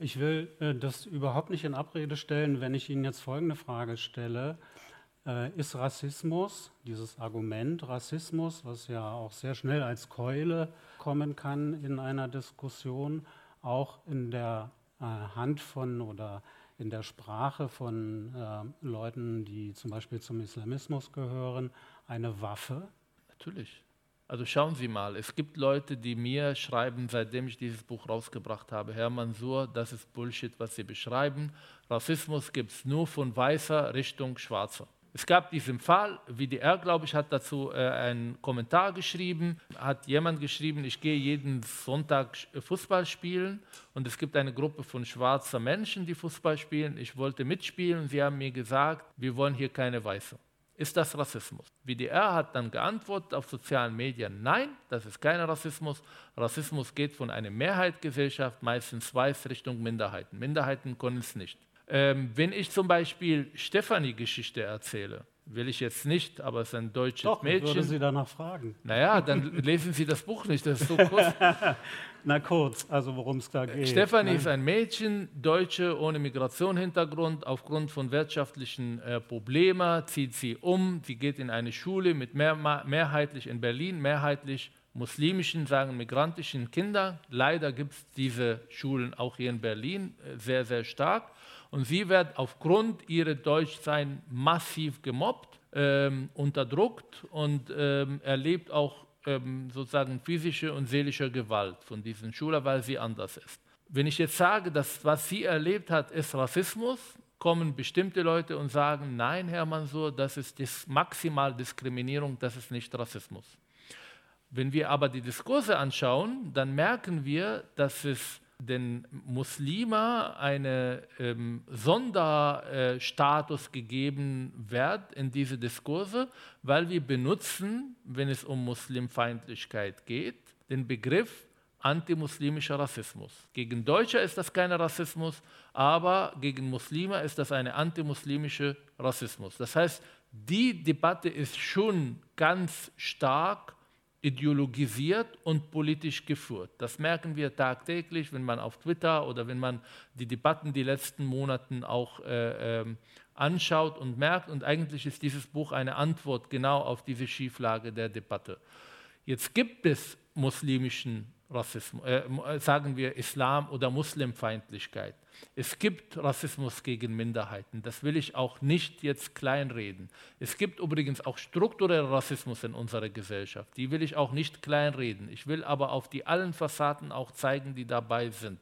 Ich will äh, das überhaupt nicht in Abrede stellen, wenn ich Ihnen jetzt folgende Frage stelle. Äh, ist Rassismus, dieses Argument Rassismus, was ja auch sehr schnell als Keule kommen kann in einer Diskussion, auch in der äh, Hand von oder in der Sprache von äh, Leuten, die zum Beispiel zum Islamismus gehören, eine Waffe? Natürlich. Also schauen Sie mal, es gibt Leute, die mir schreiben, seitdem ich dieses Buch rausgebracht habe, Herr Mansur, das ist Bullshit, was Sie beschreiben. Rassismus gibt es nur von Weißer Richtung Schwarzer. Es gab diesen Fall, WDR, glaube ich, hat dazu äh, einen Kommentar geschrieben, hat jemand geschrieben, ich gehe jeden Sonntag Fußball spielen und es gibt eine Gruppe von schwarzer Menschen, die Fußball spielen. Ich wollte mitspielen sie haben mir gesagt, wir wollen hier keine Weiße. Ist das Rassismus? WDR hat dann geantwortet auf sozialen Medien, nein, das ist kein Rassismus. Rassismus geht von einer Mehrheitsgesellschaft, meistens weiß, Richtung Minderheiten. Minderheiten können es nicht. Ähm, wenn ich zum Beispiel Stefanie-Geschichte erzähle, will ich jetzt nicht, aber es ist ein deutsches Doch, Mädchen. Ich würde Sie danach fragen. Naja, dann lesen Sie das Buch nicht, das ist so kurz. Na kurz, also worum es da geht. Stefanie ne? ist ein Mädchen, Deutsche ohne Migrationshintergrund. Aufgrund von wirtschaftlichen äh, Problemen zieht sie um. Sie geht in eine Schule mit mehr, mehrheitlich in Berlin, mehrheitlich muslimischen, sagen migrantischen Kindern. Leider gibt es diese Schulen auch hier in Berlin äh, sehr, sehr stark. Und sie wird aufgrund ihrer Deutschsein massiv gemobbt, ähm, unterdrückt und ähm, erlebt auch ähm, sozusagen physische und seelische Gewalt von diesen Schülern, weil sie anders ist. Wenn ich jetzt sage, dass was sie erlebt hat, ist Rassismus, kommen bestimmte Leute und sagen, nein, Herr Mansur, das ist dis maximal Diskriminierung, das ist nicht Rassismus. Wenn wir aber die Diskurse anschauen, dann merken wir, dass es den Muslimen einen ähm, Sonderstatus gegeben wird in diese Diskurse, weil wir benutzen, wenn es um Muslimfeindlichkeit geht, den Begriff antimuslimischer Rassismus. Gegen Deutsche ist das kein Rassismus, aber gegen Muslime ist das ein antimuslimischer Rassismus. Das heißt, die Debatte ist schon ganz stark ideologisiert und politisch geführt. Das merken wir tagtäglich, wenn man auf Twitter oder wenn man die Debatten die letzten Monate auch äh, äh, anschaut und merkt. Und eigentlich ist dieses Buch eine Antwort genau auf diese Schieflage der Debatte. Jetzt gibt es muslimischen Rassismus, äh, äh, sagen wir Islam oder Muslimfeindlichkeit. Es gibt Rassismus gegen Minderheiten. Das will ich auch nicht jetzt kleinreden. Es gibt übrigens auch strukturellen Rassismus in unserer Gesellschaft. Die will ich auch nicht kleinreden. Ich will aber auf die allen Fassaden auch zeigen, die dabei sind.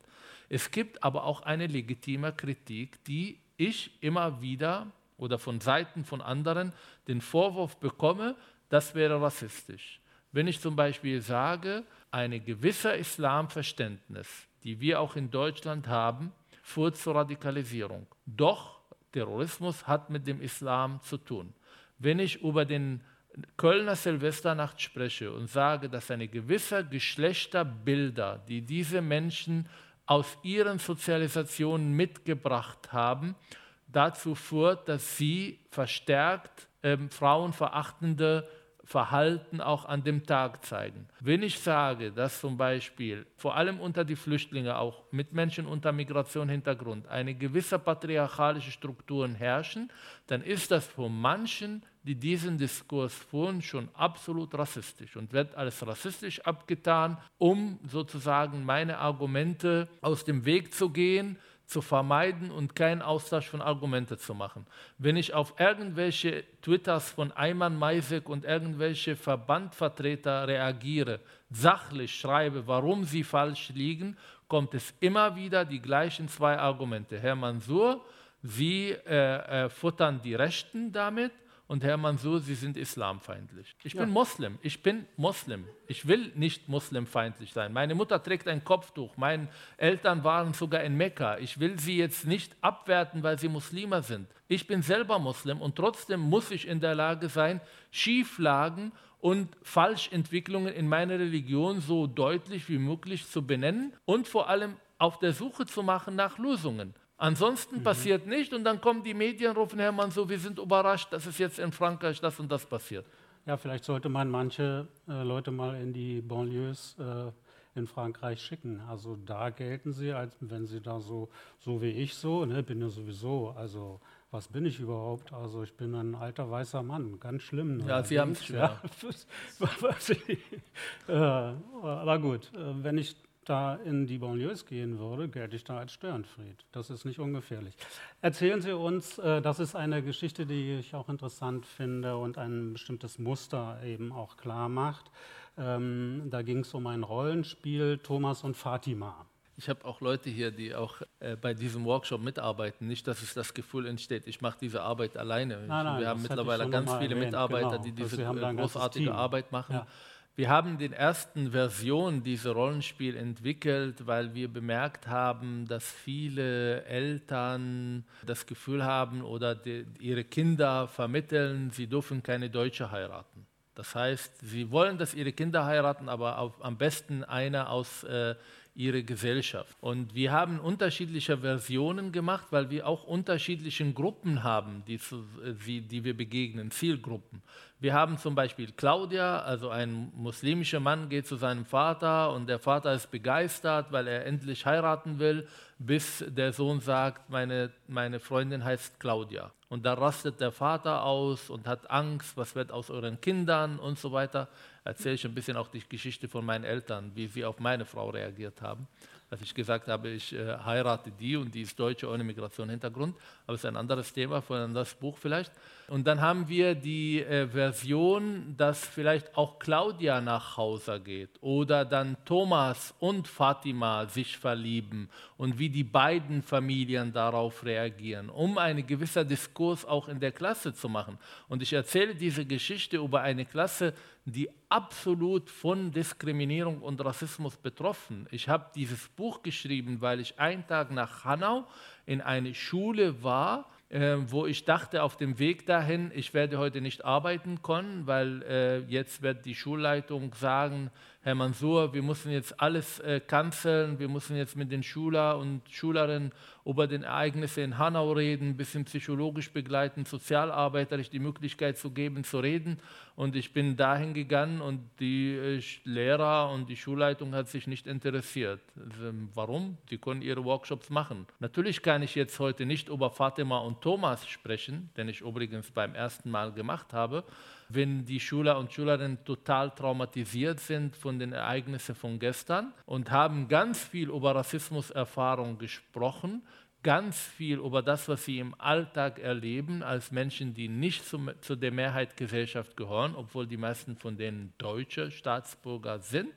Es gibt aber auch eine legitime Kritik, die ich immer wieder oder von Seiten von anderen den Vorwurf bekomme, das wäre rassistisch. Wenn ich zum Beispiel sage, ein gewisser Islamverständnis, die wir auch in Deutschland haben, führt zur Radikalisierung. Doch Terrorismus hat mit dem Islam zu tun. Wenn ich über den Kölner Silvesternacht spreche und sage, dass eine gewisse Geschlechterbilder, die diese Menschen aus ihren Sozialisationen mitgebracht haben, dazu führt, dass sie verstärkt ähm, frauenverachtende Verhalten auch an dem Tag zeigen. Wenn ich sage, dass zum Beispiel vor allem unter die Flüchtlinge, auch mit Menschen unter Migrationshintergrund, eine gewisse patriarchalische Strukturen herrschen, dann ist das von manchen, die diesen Diskurs führen, schon absolut rassistisch und wird als rassistisch abgetan, um sozusagen meine Argumente aus dem Weg zu gehen, zu vermeiden und keinen Austausch von Argumenten zu machen. Wenn ich auf irgendwelche Twitters von Ayman Maisek und irgendwelche Verbandvertreter reagiere, sachlich schreibe, warum sie falsch liegen, kommt es immer wieder die gleichen zwei Argumente. Herr Mansur, Sie äh, äh, futtern die Rechten damit und Herr Mansur, Sie sind islamfeindlich. Ich ja. bin Moslem, ich bin Moslem. Ich will nicht muslimfeindlich sein. Meine Mutter trägt ein Kopftuch, meine Eltern waren sogar in Mekka. Ich will sie jetzt nicht abwerten, weil sie Muslime sind. Ich bin selber Muslim und trotzdem muss ich in der Lage sein, Schieflagen und Falschentwicklungen in meiner Religion so deutlich wie möglich zu benennen und vor allem auf der Suche zu machen nach Lösungen. Ansonsten mhm. passiert nicht und dann kommen die Medien, rufen Hermann so, wir sind überrascht, dass es jetzt in Frankreich das und das passiert. Ja, vielleicht sollte man manche äh, Leute mal in die Banlieues äh, in Frankreich schicken. Also da gelten sie, als wenn sie da so, so wie ich so, ne, bin ja sowieso, also was bin ich überhaupt? Also ich bin ein alter weißer Mann, ganz schlimm. Ja, Sie haben es schwer. Ja. aber gut, äh, wenn ich da in die Banlieues gehen würde, gelte ich da als Störenfried. Das ist nicht ungefährlich. Erzählen Sie uns, äh, das ist eine Geschichte, die ich auch interessant finde und ein bestimmtes Muster eben auch klar macht. Ähm, da ging es um ein Rollenspiel, Thomas und Fatima. Ich habe auch Leute hier, die auch äh, bei diesem Workshop mitarbeiten. Nicht, dass es das Gefühl entsteht, ich mache diese Arbeit alleine. Nein, nein, wir haben mittlerweile ganz viele erwähnt. Mitarbeiter, genau. die diese großartige Arbeit machen. Ja. Wir haben den ersten Version dieser Rollenspiel entwickelt, weil wir bemerkt haben, dass viele Eltern das Gefühl haben oder die, ihre Kinder vermitteln, sie dürfen keine Deutsche heiraten. Das heißt, sie wollen, dass ihre Kinder heiraten, aber auf, am besten einer aus äh, ihrer Gesellschaft. Und wir haben unterschiedliche Versionen gemacht, weil wir auch unterschiedliche Gruppen haben, die, äh, die wir begegnen, Zielgruppen. Wir haben zum Beispiel Claudia, also ein muslimischer Mann geht zu seinem Vater und der Vater ist begeistert, weil er endlich heiraten will, bis der Sohn sagt, meine, meine Freundin heißt Claudia. Und da rastet der Vater aus und hat Angst, was wird aus euren Kindern und so weiter. Erzähle ich ein bisschen auch die Geschichte von meinen Eltern, wie sie auf meine Frau reagiert haben dass ich gesagt habe, ich äh, heirate die und die ist Deutsche ohne Migrationshintergrund, aber es ist ein anderes Thema für ein anderes Buch vielleicht. Und dann haben wir die äh, Version, dass vielleicht auch Claudia nach Hause geht oder dann Thomas und Fatima sich verlieben und wie die beiden Familien darauf reagieren, um einen gewissen Diskurs auch in der Klasse zu machen. Und ich erzähle diese Geschichte über eine Klasse, die absolut von Diskriminierung und Rassismus betroffen. Ich habe dieses Buch geschrieben, weil ich einen Tag nach Hanau in eine Schule war, äh, wo ich dachte, auf dem Weg dahin, ich werde heute nicht arbeiten können, weil äh, jetzt wird die Schulleitung sagen, Herr Mansour, wir müssen jetzt alles äh, wir müssen jetzt mit den Schüler und Schülerinnen über den Ereignisse in Hanau reden, ein bisschen psychologisch begleiten, sozialarbeiterisch die Möglichkeit zu geben, zu reden. Und ich bin dahin gegangen und die äh, Lehrer und die Schulleitung hat sich nicht interessiert. Also, warum? Die können ihre Workshops machen. Natürlich kann ich jetzt heute nicht über Fatima und Thomas sprechen, den ich übrigens beim ersten Mal gemacht habe wenn die Schüler und Schülerinnen total traumatisiert sind von den Ereignissen von gestern und haben ganz viel über Rassismuserfahrung gesprochen, ganz viel über das, was sie im Alltag erleben, als Menschen, die nicht zum, zu der Mehrheitsgesellschaft gehören, obwohl die meisten von denen deutsche Staatsbürger sind.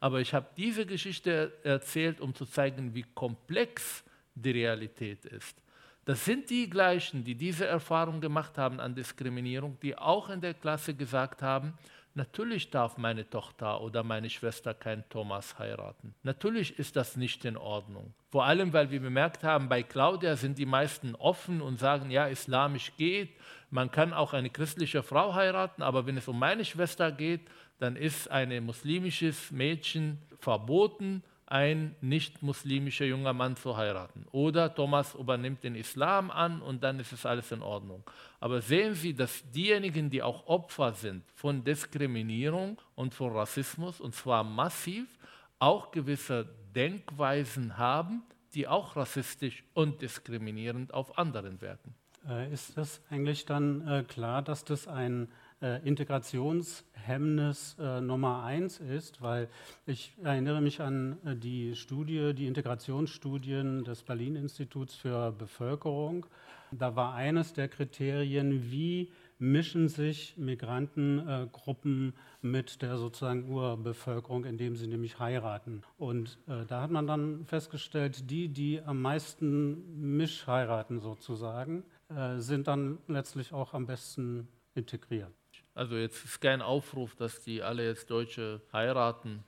Aber ich habe diese Geschichte erzählt, um zu zeigen, wie komplex die Realität ist. Das sind die gleichen, die diese Erfahrung gemacht haben an Diskriminierung, die auch in der Klasse gesagt haben, Natürlich darf meine Tochter oder meine Schwester keinen Thomas heiraten. Natürlich ist das nicht in Ordnung. Vor allem, weil wir bemerkt haben, bei Claudia sind die meisten offen und sagen, ja, islamisch geht. Man kann auch eine christliche Frau heiraten, aber wenn es um meine Schwester geht, dann ist ein muslimisches Mädchen verboten ein nicht-muslimischer junger Mann zu heiraten. Oder Thomas übernimmt den Islam an und dann ist es alles in Ordnung. Aber sehen Sie, dass diejenigen, die auch Opfer sind von Diskriminierung und von Rassismus, und zwar massiv, auch gewisse Denkweisen haben, die auch rassistisch und diskriminierend auf anderen wirken. Äh, ist das eigentlich dann äh, klar, dass das ein äh, Integrationshemmnis äh, Nummer eins ist, weil ich erinnere mich an äh, die Studie, die Integrationsstudien des Berlin-Instituts für Bevölkerung. Da war eines der Kriterien, wie mischen sich Migrantengruppen mit der sozusagen Urbevölkerung, indem sie nämlich heiraten. Und äh, da hat man dann festgestellt, die, die am meisten Mischheiraten sozusagen, äh, sind dann letztlich auch am besten integriert. Also jetzt ist kein Aufruf, dass die alle jetzt Deutsche heiraten.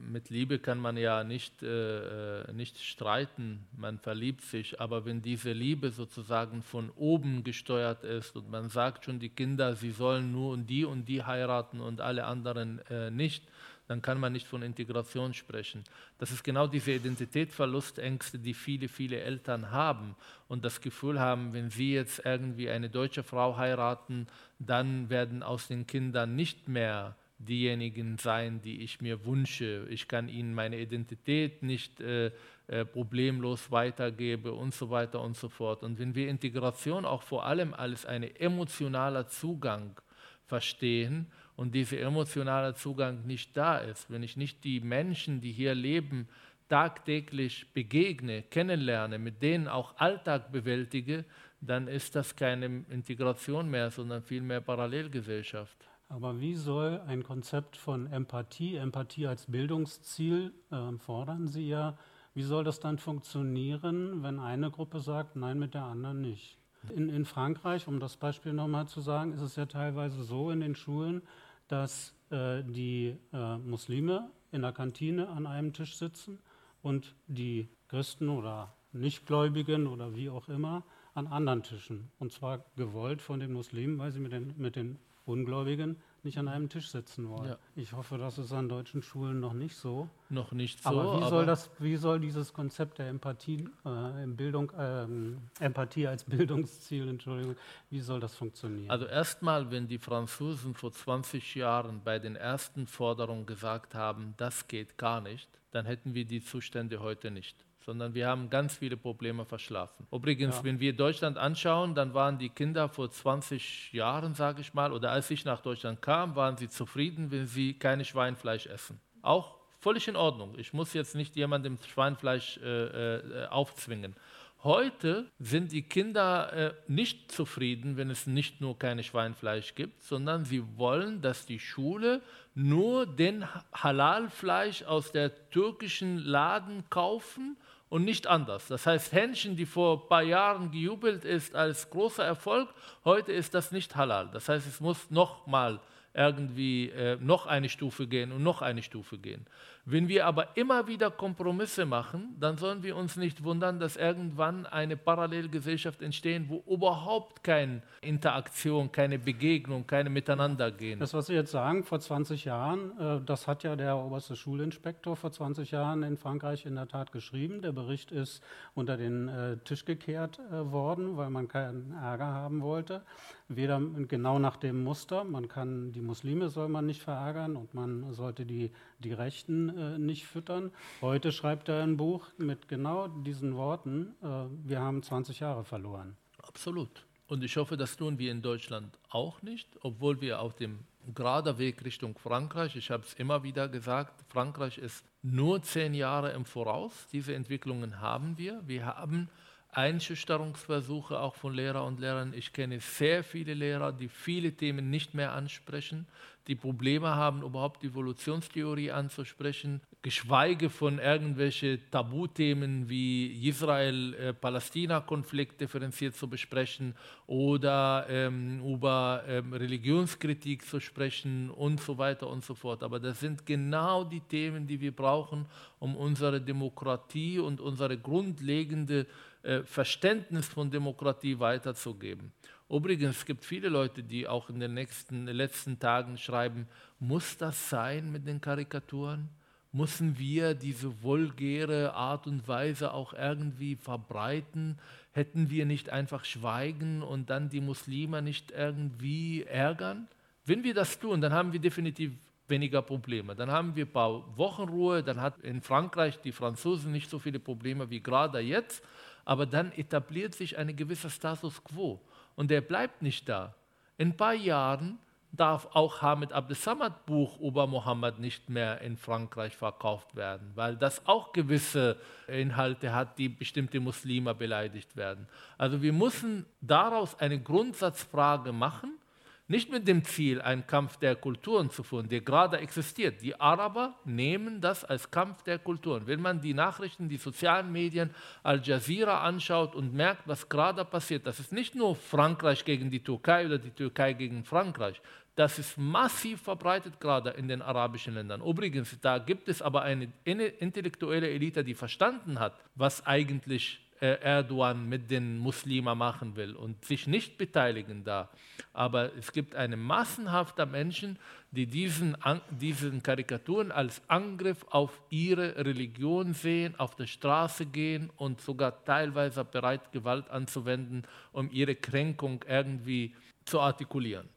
Mit Liebe kann man ja nicht, äh, äh, nicht streiten, man verliebt sich, aber wenn diese Liebe sozusagen von oben gesteuert ist und man sagt schon die Kinder, sie sollen nur die und die heiraten und alle anderen äh, nicht, dann kann man nicht von Integration sprechen. Das ist genau diese Identitätsverlustängste, die viele, viele Eltern haben und das Gefühl haben, wenn sie jetzt irgendwie eine deutsche Frau heiraten, dann werden aus den Kindern nicht mehr diejenigen sein, die ich mir wünsche. Ich kann ihnen meine Identität nicht äh, äh, problemlos weitergeben und so weiter und so fort. Und wenn wir Integration auch vor allem als ein emotionaler Zugang verstehen und dieser emotionale Zugang nicht da ist, wenn ich nicht die Menschen, die hier leben, tagtäglich begegne, kennenlerne, mit denen auch Alltag bewältige, dann ist das keine Integration mehr, sondern vielmehr Parallelgesellschaft. Aber wie soll ein Konzept von Empathie, Empathie als Bildungsziel, äh, fordern Sie ja, wie soll das dann funktionieren, wenn eine Gruppe sagt, nein, mit der anderen nicht? In, in Frankreich, um das Beispiel nochmal zu sagen, ist es ja teilweise so in den Schulen, dass äh, die äh, Muslime in der Kantine an einem Tisch sitzen und die Christen oder Nichtgläubigen oder wie auch immer an anderen Tischen. Und zwar gewollt von den Muslimen, weil sie mit den, mit den Ungläubigen nicht an einem Tisch sitzen wollen. Ja. Ich hoffe, das ist an deutschen Schulen noch nicht so. Noch nicht so. Aber wie, aber soll, das, wie soll dieses Konzept der Empathie, äh, Bildung, äh, Empathie als Bildungsziel, Entschuldigung, wie soll das funktionieren? Also erstmal, wenn die Franzosen vor 20 Jahren bei den ersten Forderungen gesagt haben, das geht gar nicht, dann hätten wir die Zustände heute nicht sondern wir haben ganz viele Probleme verschlafen. Übrigens, ja. wenn wir Deutschland anschauen, dann waren die Kinder vor 20 Jahren, sage ich mal, oder als ich nach Deutschland kam, waren sie zufrieden, wenn sie keine Schweinfleisch essen. Auch völlig in Ordnung. Ich muss jetzt nicht jemandem Schweinfleisch äh, äh, aufzwingen. Heute sind die Kinder äh, nicht zufrieden, wenn es nicht nur keine Schweinfleisch gibt, sondern sie wollen, dass die Schule nur den Halalfleisch aus der türkischen Laden kaufen und nicht anders. Das heißt, Hähnchen, die vor ein paar Jahren gejubelt ist als großer Erfolg, heute ist das nicht halal. Das heißt, es muss nochmal irgendwie äh, noch eine Stufe gehen und noch eine Stufe gehen. Wenn wir aber immer wieder Kompromisse machen, dann sollen wir uns nicht wundern, dass irgendwann eine Parallelgesellschaft entstehen, wo überhaupt keine Interaktion, keine Begegnung, keine Miteinander gehen. Das, was Sie jetzt sagen, vor 20 Jahren, äh, das hat ja der oberste Schulinspektor vor 20 Jahren in Frankreich in der Tat geschrieben. Der Bericht ist unter den äh, Tisch gekehrt äh, worden, weil man keinen Ärger haben wollte. Weder genau nach dem Muster, man kann die Muslime soll man nicht verärgern und man sollte die, die Rechten äh, nicht füttern. Heute schreibt er ein Buch mit genau diesen Worten, äh, wir haben 20 Jahre verloren. Absolut. Und ich hoffe, das tun wir in Deutschland auch nicht, obwohl wir auf dem geraden Weg Richtung Frankreich, ich habe es immer wieder gesagt, Frankreich ist nur zehn Jahre im Voraus. Diese Entwicklungen haben wir. Wir haben Einschüchterungsversuche auch von Lehrern und Lehrern. Ich kenne sehr viele Lehrer, die viele Themen nicht mehr ansprechen, die Probleme haben, überhaupt Evolutionstheorie anzusprechen, geschweige von irgendwelchen Tabuthemen wie Israel-Palästina-Konflikt differenziert zu besprechen oder ähm, über ähm, Religionskritik zu sprechen und so weiter und so fort. Aber das sind genau die Themen, die wir brauchen, um unsere Demokratie und unsere grundlegende äh, Verständnis von Demokratie weiterzugeben. Übrigens, es gibt viele Leute, die auch in den nächsten, letzten Tagen schreiben, muss das sein mit den Karikaturen? Müssen wir diese vulgäre Art und Weise auch irgendwie verbreiten? Hätten wir nicht einfach schweigen und dann die Muslime nicht irgendwie ärgern? Wenn wir das tun, dann haben wir definitiv weniger Probleme. Dann haben wir ein paar Wochen Ruhe, dann hat in Frankreich die Franzosen nicht so viele Probleme wie gerade jetzt, aber dann etabliert sich ein gewisser Status quo und der bleibt nicht da. In ein paar Jahren darf auch Hamid Abdesamad Buch über Mohammed nicht mehr in Frankreich verkauft werden, weil das auch gewisse Inhalte hat, die bestimmte Muslime beleidigt werden. Also wir müssen daraus eine Grundsatzfrage machen nicht mit dem Ziel, einen Kampf der Kulturen zu führen, der gerade existiert. Die Araber nehmen das als Kampf der Kulturen. Wenn man die Nachrichten, die sozialen Medien, Al Jazeera anschaut und merkt, was gerade passiert, das ist nicht nur Frankreich gegen die Türkei oder die Türkei gegen Frankreich. Das ist massiv verbreitet gerade in den arabischen Ländern. Übrigens, da gibt es aber eine intellektuelle Elite, die verstanden hat, was eigentlich Erdogan mit den Muslimen machen will und sich nicht beteiligen da. Aber es gibt eine massenhafte Menschen, die diesen, diesen Karikaturen als Angriff auf ihre Religion sehen, auf der Straße gehen und sogar teilweise bereit, Gewalt anzuwenden, um ihre Kränkung irgendwie zu artikulieren.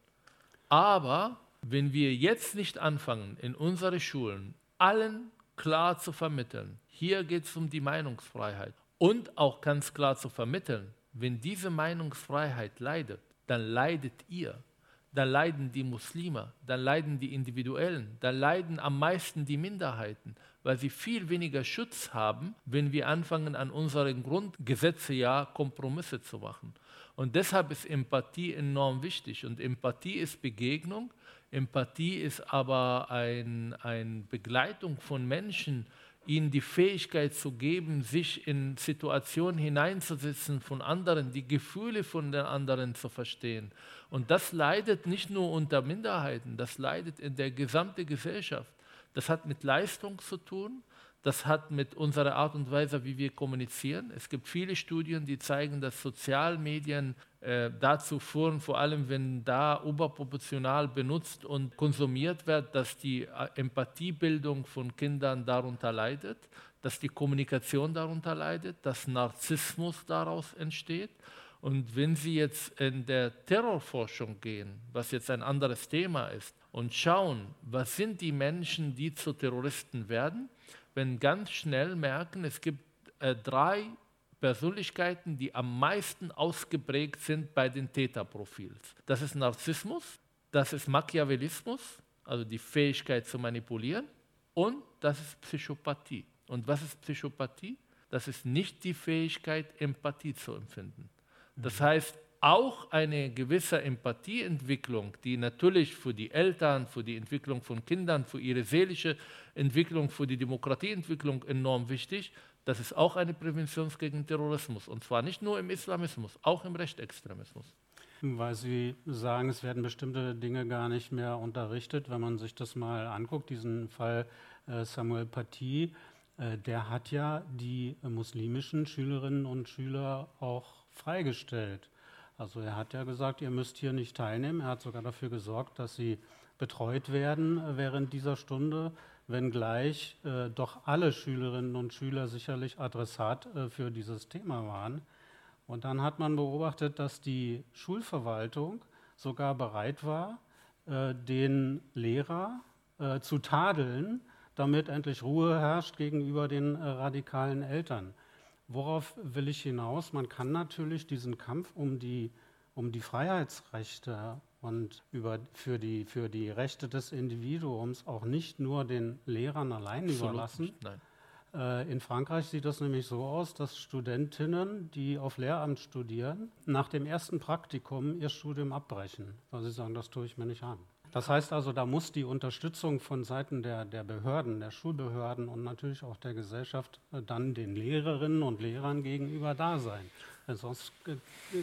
Aber wenn wir jetzt nicht anfangen, in unsere Schulen allen klar zu vermitteln, hier geht es um die Meinungsfreiheit und auch ganz klar zu vermitteln, wenn diese Meinungsfreiheit leidet, dann leidet ihr, dann leiden die Muslime, dann leiden die Individuellen, dann leiden am meisten die Minderheiten, weil sie viel weniger Schutz haben, wenn wir anfangen, an unseren Grundgesetzen ja Kompromisse zu machen. Und deshalb ist Empathie enorm wichtig. Und Empathie ist Begegnung, Empathie ist aber eine ein Begleitung von Menschen, ihnen die Fähigkeit zu geben, sich in Situationen hineinzusetzen von anderen, die Gefühle von den anderen zu verstehen. Und das leidet nicht nur unter Minderheiten, das leidet in der gesamten Gesellschaft. Das hat mit Leistung zu tun, das hat mit unserer Art und Weise, wie wir kommunizieren. Es gibt viele Studien, die zeigen, dass Sozialmedien äh, dazu führen, vor allem wenn da überproportional benutzt und konsumiert wird, dass die äh, Empathiebildung von Kindern darunter leidet, dass die Kommunikation darunter leidet, dass Narzissmus daraus entsteht. Und wenn Sie jetzt in der Terrorforschung gehen, was jetzt ein anderes Thema ist, und schauen, was sind die Menschen, die zu Terroristen werden, wenn ganz schnell merken, es gibt äh, drei Persönlichkeiten, die am meisten ausgeprägt sind bei den Täterprofils. Das ist Narzissmus, das ist Machiavellismus, also die Fähigkeit zu manipulieren, und das ist Psychopathie. Und was ist Psychopathie? Das ist nicht die Fähigkeit, Empathie zu empfinden. Das mhm. heißt, auch eine gewisse Empathieentwicklung, die natürlich für die Eltern, für die Entwicklung von Kindern, für ihre seelische Entwicklung, für die Demokratieentwicklung enorm wichtig. Das ist auch eine Prävention gegen Terrorismus. Und zwar nicht nur im Islamismus, auch im Rechtsextremismus. Weil Sie sagen, es werden bestimmte Dinge gar nicht mehr unterrichtet. Wenn man sich das mal anguckt, diesen Fall äh, Samuel Paty, äh, der hat ja die muslimischen Schülerinnen und Schüler auch freigestellt. Also er hat ja gesagt, ihr müsst hier nicht teilnehmen. Er hat sogar dafür gesorgt, dass sie betreut werden äh, während dieser Stunde, wenngleich äh, doch alle Schülerinnen und Schüler sicherlich Adressat äh, für dieses Thema waren. Und dann hat man beobachtet, dass die Schulverwaltung sogar bereit war, äh, den Lehrer äh, zu tadeln, damit endlich Ruhe herrscht gegenüber den äh, radikalen Eltern. Worauf will ich hinaus? Man kann natürlich diesen Kampf um die, um die Freiheitsrechte und über, für, die, für die Rechte des Individuums auch nicht nur den Lehrern allein Absolut überlassen, Äh, in Frankreich sieht das nämlich so aus, dass Studentinnen, die auf Lehramt studieren, nach dem ersten Praktikum ihr Studium abbrechen, weil sie sagen, das tue ich mir nicht an. Das heißt also, da muss die Unterstützung von Seiten der, der Behörden, der Schulbehörden und natürlich auch der Gesellschaft äh, dann den Lehrerinnen und Lehrern gegenüber da sein. Sonst äh,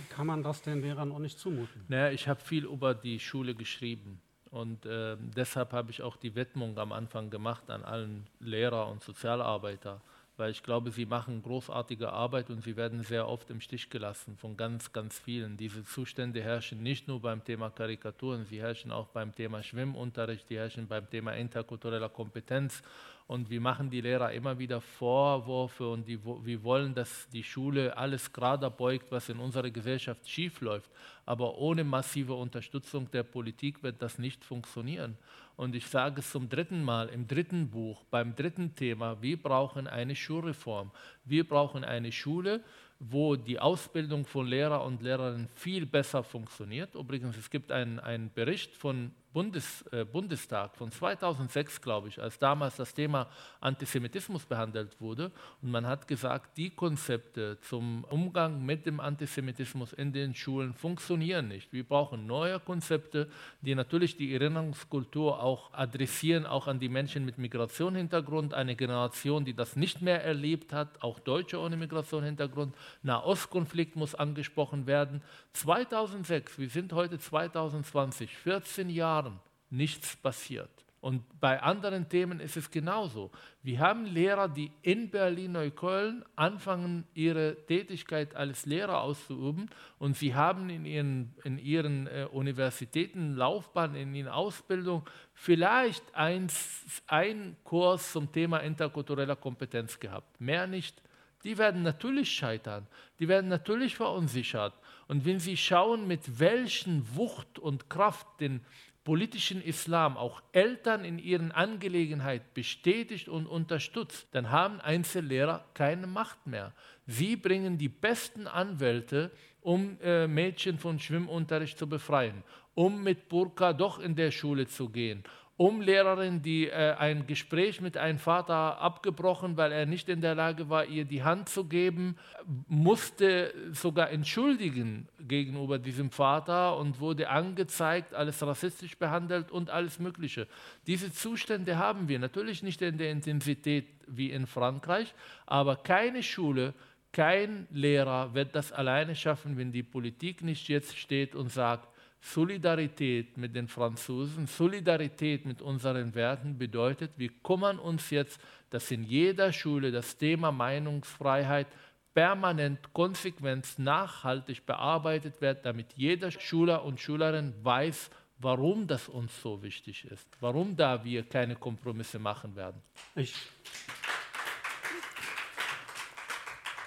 kann man das den Lehrern auch nicht zumuten. Naja, ich habe viel über die Schule geschrieben. Und äh, deshalb habe ich auch die Widmung am Anfang gemacht an allen Lehrer und Sozialarbeiter, weil ich glaube, sie machen großartige Arbeit und sie werden sehr oft im Stich gelassen von ganz, ganz vielen. Diese Zustände herrschen nicht nur beim Thema Karikaturen, sie herrschen auch beim Thema Schwimmunterricht, sie herrschen beim Thema interkultureller Kompetenz und wir machen die Lehrer immer wieder Vorwürfe und die, wir wollen, dass die Schule alles gerade beugt, was in unserer Gesellschaft schiefläuft. Aber ohne massive Unterstützung der Politik wird das nicht funktionieren. Und ich sage es zum dritten Mal im dritten Buch, beim dritten Thema, wir brauchen eine Schulreform. Wir brauchen eine Schule, wo die Ausbildung von Lehrer und Lehrerinnen viel besser funktioniert. Übrigens, es gibt einen, Bericht von Bundes, äh, Bundestag von 2006, glaube ich, als damals das Thema Antisemitismus behandelt wurde. Und man hat gesagt, die Konzepte zum Umgang mit dem Antisemitismus in den Schulen funktionieren nicht. Wir brauchen neue Konzepte, die natürlich die Erinnerungskultur auch adressieren, auch an die Menschen mit Migrationshintergrund, eine Generation, die das nicht mehr erlebt hat, auch Deutsche ohne Migrationshintergrund. Nahostkonflikt muss angesprochen werden. 2006, wir sind heute 2020, 14 Jahren nichts passiert. Und bei anderen Themen ist es genauso. Wir haben Lehrer, die in Berlin-Neukölln anfangen, ihre Tätigkeit als Lehrer auszuüben und sie haben in ihren, in ihren äh, Universitäten, Laufbahn, in ihrer Ausbildung vielleicht einen Kurs zum Thema interkultureller Kompetenz gehabt, mehr nicht. Die werden natürlich scheitern, die werden natürlich verunsichert. Und wenn Sie schauen, mit welchen Wucht und Kraft den politischen Islam auch Eltern in ihren Angelegenheiten bestätigt und unterstützt, dann haben Einzellehrer keine Macht mehr. Sie bringen die besten Anwälte, um äh, Mädchen von Schwimmunterricht zu befreien, um mit Burka doch in der Schule zu gehen, um Lehrerin, die äh, ein Gespräch mit einem Vater abgebrochen, weil er nicht in der Lage war, ihr die Hand zu geben, musste sogar entschuldigen gegenüber diesem Vater und wurde angezeigt, alles rassistisch behandelt und alles Mögliche. Diese Zustände haben wir natürlich nicht in der Intensität wie in Frankreich, aber keine Schule, kein Lehrer wird das alleine schaffen, wenn die Politik nicht jetzt steht und sagt, Solidarität mit den Franzosen, Solidarität mit unseren Werten bedeutet, wir kümmern uns jetzt, dass in jeder Schule das Thema Meinungsfreiheit permanent, konsequent, nachhaltig bearbeitet wird, damit jeder Schüler und Schülerin weiß, warum das uns so wichtig ist, warum da wir keine Kompromisse machen werden. Ich